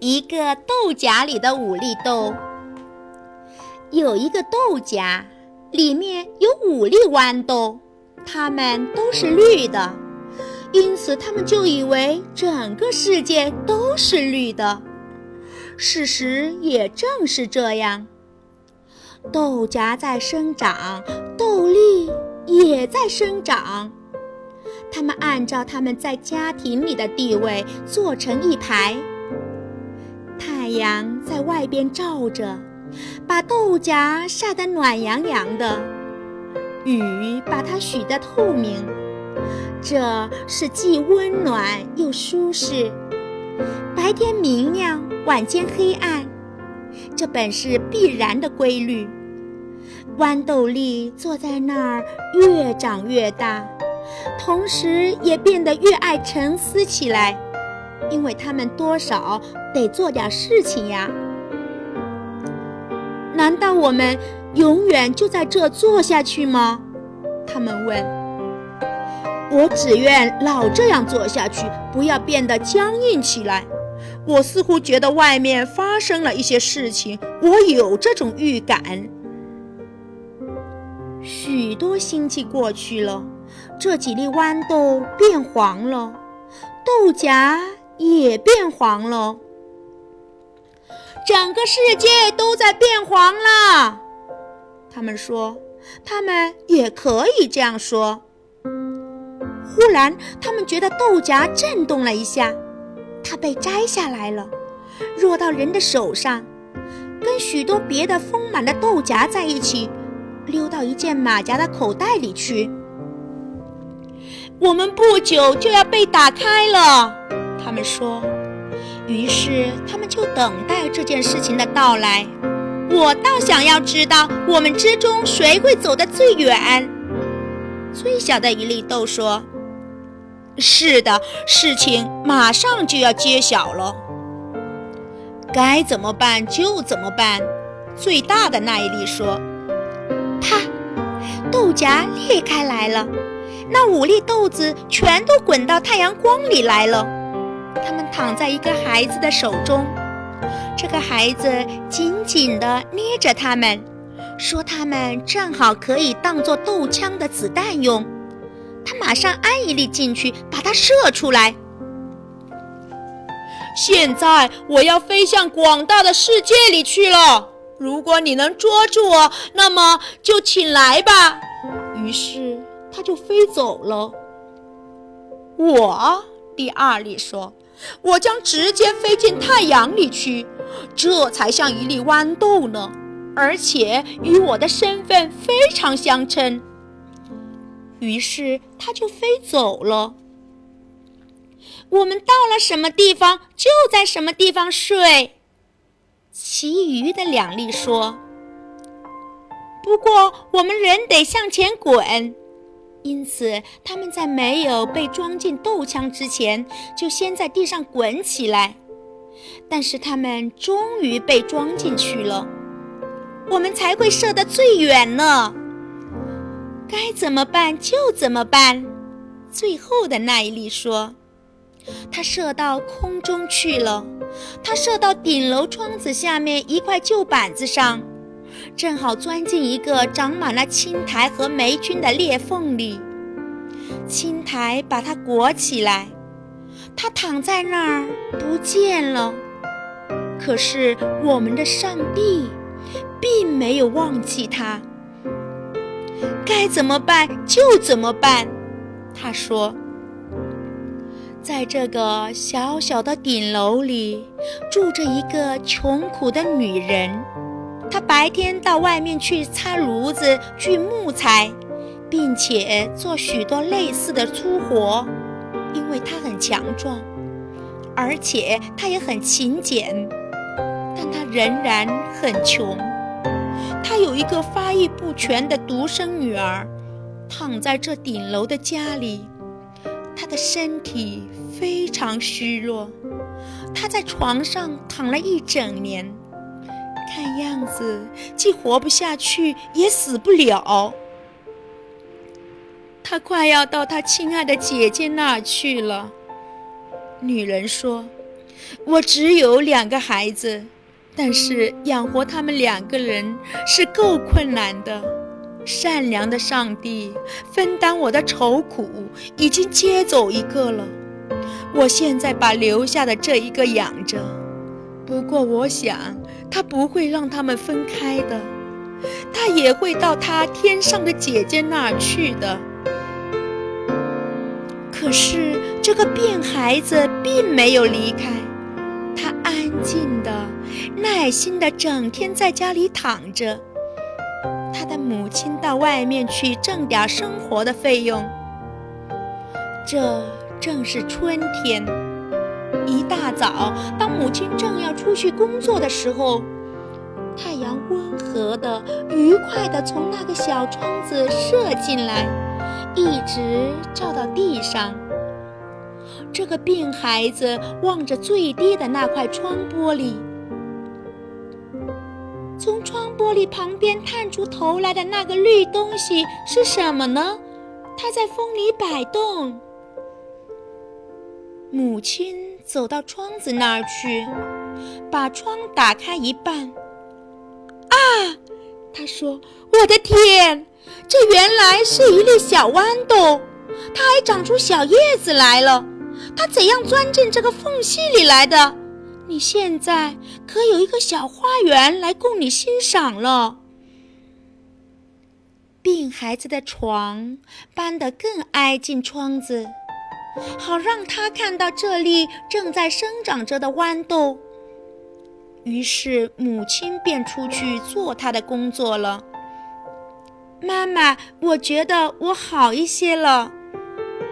一个豆荚里的五粒豆。有一个豆荚，里面有五粒豌豆，它们都是绿的，因此他们就以为整个世界都是绿的。事实也正是这样，豆荚在生长，豆粒也在生长。它们按照他们在家庭里的地位坐成一排。太阳在外边照着。把豆荚晒得暖洋洋的，雨把它洗得透明，这是既温暖又舒适。白天明亮，晚间黑暗，这本是必然的规律。豌豆粒坐在那儿，越长越大，同时也变得越爱沉思起来，因为他们多少得做点事情呀。难道我们永远就在这坐下去吗？他们问。我只愿老这样坐下去，不要变得僵硬起来。我似乎觉得外面发生了一些事情，我有这种预感。许多星期过去了，这几粒豌豆变黄了，豆荚也变黄了。整个世界都在变黄了，他们说，他们也可以这样说。忽然，他们觉得豆荚震动了一下，它被摘下来了，落到人的手上，跟许多别的丰满的豆荚在一起，溜到一件马甲的口袋里去。我们不久就要被打开了，他们说。于是他们就等待这件事情的到来。我倒想要知道，我们之中谁会走得最远？最小的一粒豆说：“是的，事情马上就要揭晓了。该怎么办就怎么办。”最大的那一粒说：“啪！豆荚裂开来了，那五粒豆子全都滚到太阳光里来了。”他们躺在一个孩子的手中，这个孩子紧紧地捏着他们，说他们正好可以当做豆枪的子弹用。他马上安一粒进去，把它射出来。现在我要飞向广大的世界里去了。如果你能捉住我，那么就请来吧。于是他就飞走了。我，第二粒说。我将直接飞进太阳里去，这才像一粒豌豆呢，而且与我的身份非常相称。于是他就飞走了。我们到了什么地方，就在什么地方睡。其余的两粒说：“不过我们人得向前滚。”因此，他们在没有被装进豆枪之前，就先在地上滚起来。但是他们终于被装进去了，我们才会射得最远呢。该怎么办就怎么办。最后的那一粒说：“他射到空中去了，他射到顶楼窗子下面一块旧板子上。”正好钻进一个长满了青苔和霉菌的裂缝里，青苔把它裹起来，它躺在那儿不见了。可是我们的上帝并没有忘记它。该怎么办就怎么办，他说：“在这个小小的顶楼里，住着一个穷苦的女人。”他白天到外面去擦炉子、锯木材，并且做许多类似的粗活，因为他很强壮，而且他也很勤俭。但他仍然很穷。他有一个发育不全的独生女儿，躺在这顶楼的家里，她的身体非常虚弱。她在床上躺了一整年。看样子，既活不下去，也死不了。他快要到他亲爱的姐姐那儿去了。女人说：“我只有两个孩子，但是养活他们两个人是够困难的。善良的上帝分担我的愁苦，已经接走一个了。我现在把留下的这一个养着，不过我想他不会让他们分开的，他也会到他天上的姐姐那儿去的。可是这个病孩子并没有离开，他安静的、耐心的整天在家里躺着。他的母亲到外面去挣点生活的费用。这正是春天，一大早，当母亲正要出去工作的时候，太阳温和的、愉快的从那个小窗子射进来，一直照到地上。这个病孩子望着最低的那块窗玻璃。从窗玻璃旁边探出头来的那个绿东西是什么呢？它在风里摆动。母亲走到窗子那儿去，把窗打开一半。啊，他说：“我的天，这原来是一粒小豌豆，它还长出小叶子来了。它怎样钻进这个缝隙里来的？”你现在可有一个小花园来供你欣赏了。病孩子的床搬得更挨近窗子，好让他看到这里正在生长着的豌豆。于是母亲便出去做她的工作了。妈妈，我觉得我好一些了。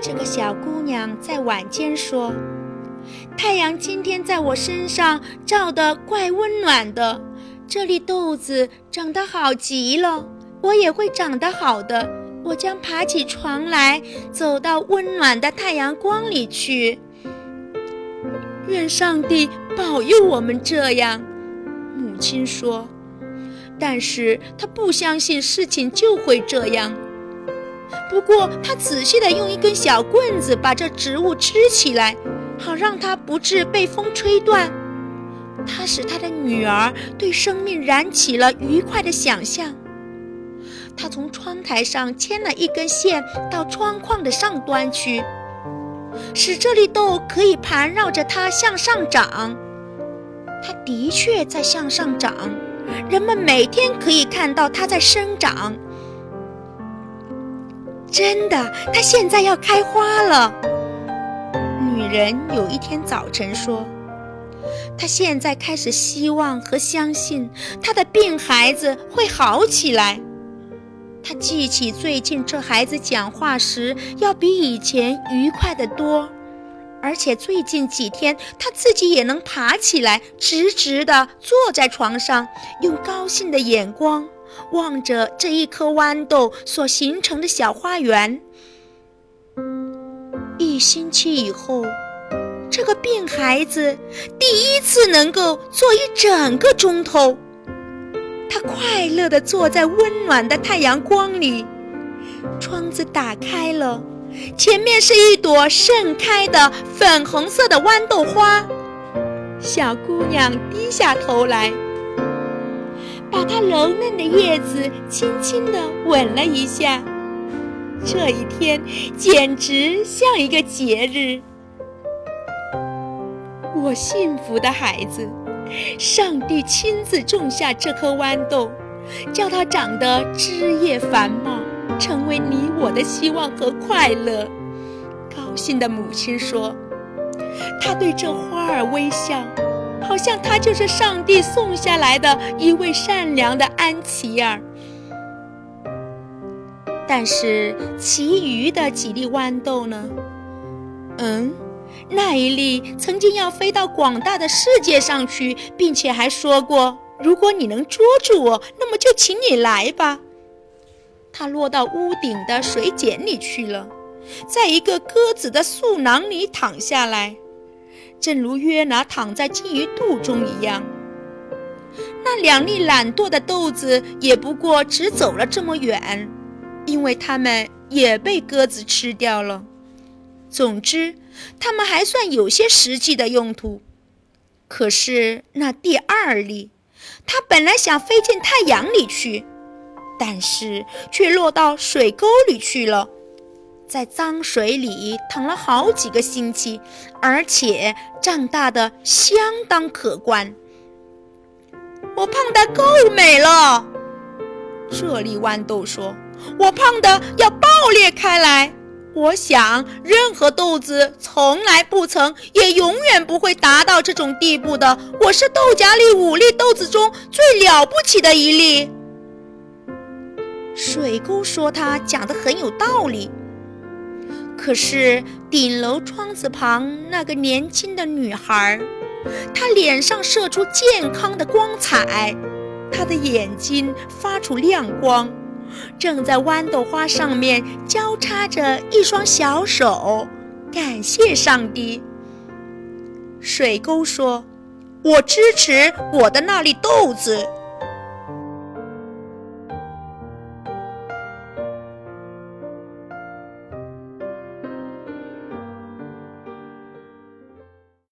这个小姑娘在晚间说。太阳今天在我身上照得怪温暖的，这粒豆子长得好极了，我也会长得好的。我将爬起床来，走到温暖的太阳光里去。愿上帝保佑我们这样，母亲说。但是她不相信事情就会这样。不过她仔细地用一根小棍子把这植物支起来。好让它不致被风吹断，她使她的女儿对生命燃起了愉快的想象。他从窗台上牵了一根线到窗框的上端去，使这粒豆可以盘绕着它向上长。它的确在向上长，人们每天可以看到它在生长。真的，它现在要开花了。女人有一天早晨说：“她现在开始希望和相信她的病孩子会好起来。他记起最近这孩子讲话时要比以前愉快得多，而且最近几天他自己也能爬起来，直直地坐在床上，用高兴的眼光望着这一颗豌豆所形成的小花园。”一星期以后，这个病孩子第一次能够坐一整个钟头。他快乐地坐在温暖的太阳光里，窗子打开了，前面是一朵盛开的粉红色的豌豆花。小姑娘低下头来，把它柔嫩的叶子轻轻地吻了一下。这一天简直像一个节日。我幸福的孩子，上帝亲自种下这颗豌豆，叫它长得枝叶繁茂，成为你我的希望和快乐。高兴的母亲说：“她对这花儿微笑，好像她就是上帝送下来的一位善良的安琪儿。”但是其余的几粒豌豆呢？嗯，那一粒曾经要飞到广大的世界上去，并且还说过：“如果你能捉住我，那么就请你来吧。”它落到屋顶的水茧里去了，在一个鸽子的嗉囊里躺下来，正如约拿躺在金鱼肚中一样。那两粒懒惰的豆子也不过只走了这么远。因为它们也被鸽子吃掉了。总之，它们还算有些实际的用途。可是那第二粒，它本来想飞进太阳里去，但是却落到水沟里去了，在脏水里躺了好几个星期，而且长大的相当可观。我胖得够美了，这粒豌豆说：“我胖得要爆裂开来。”我想，任何豆子从来不曾，也永远不会达到这种地步的。我是豆荚里五粒豆子中最了不起的一粒。水沟说他讲的很有道理。可是顶楼窗子旁那个年轻的女孩，她脸上射出健康的光彩，她的眼睛发出亮光。正在豌豆花上面交叉着一双小手，感谢上帝。水沟说：“我支持我的那粒豆子。”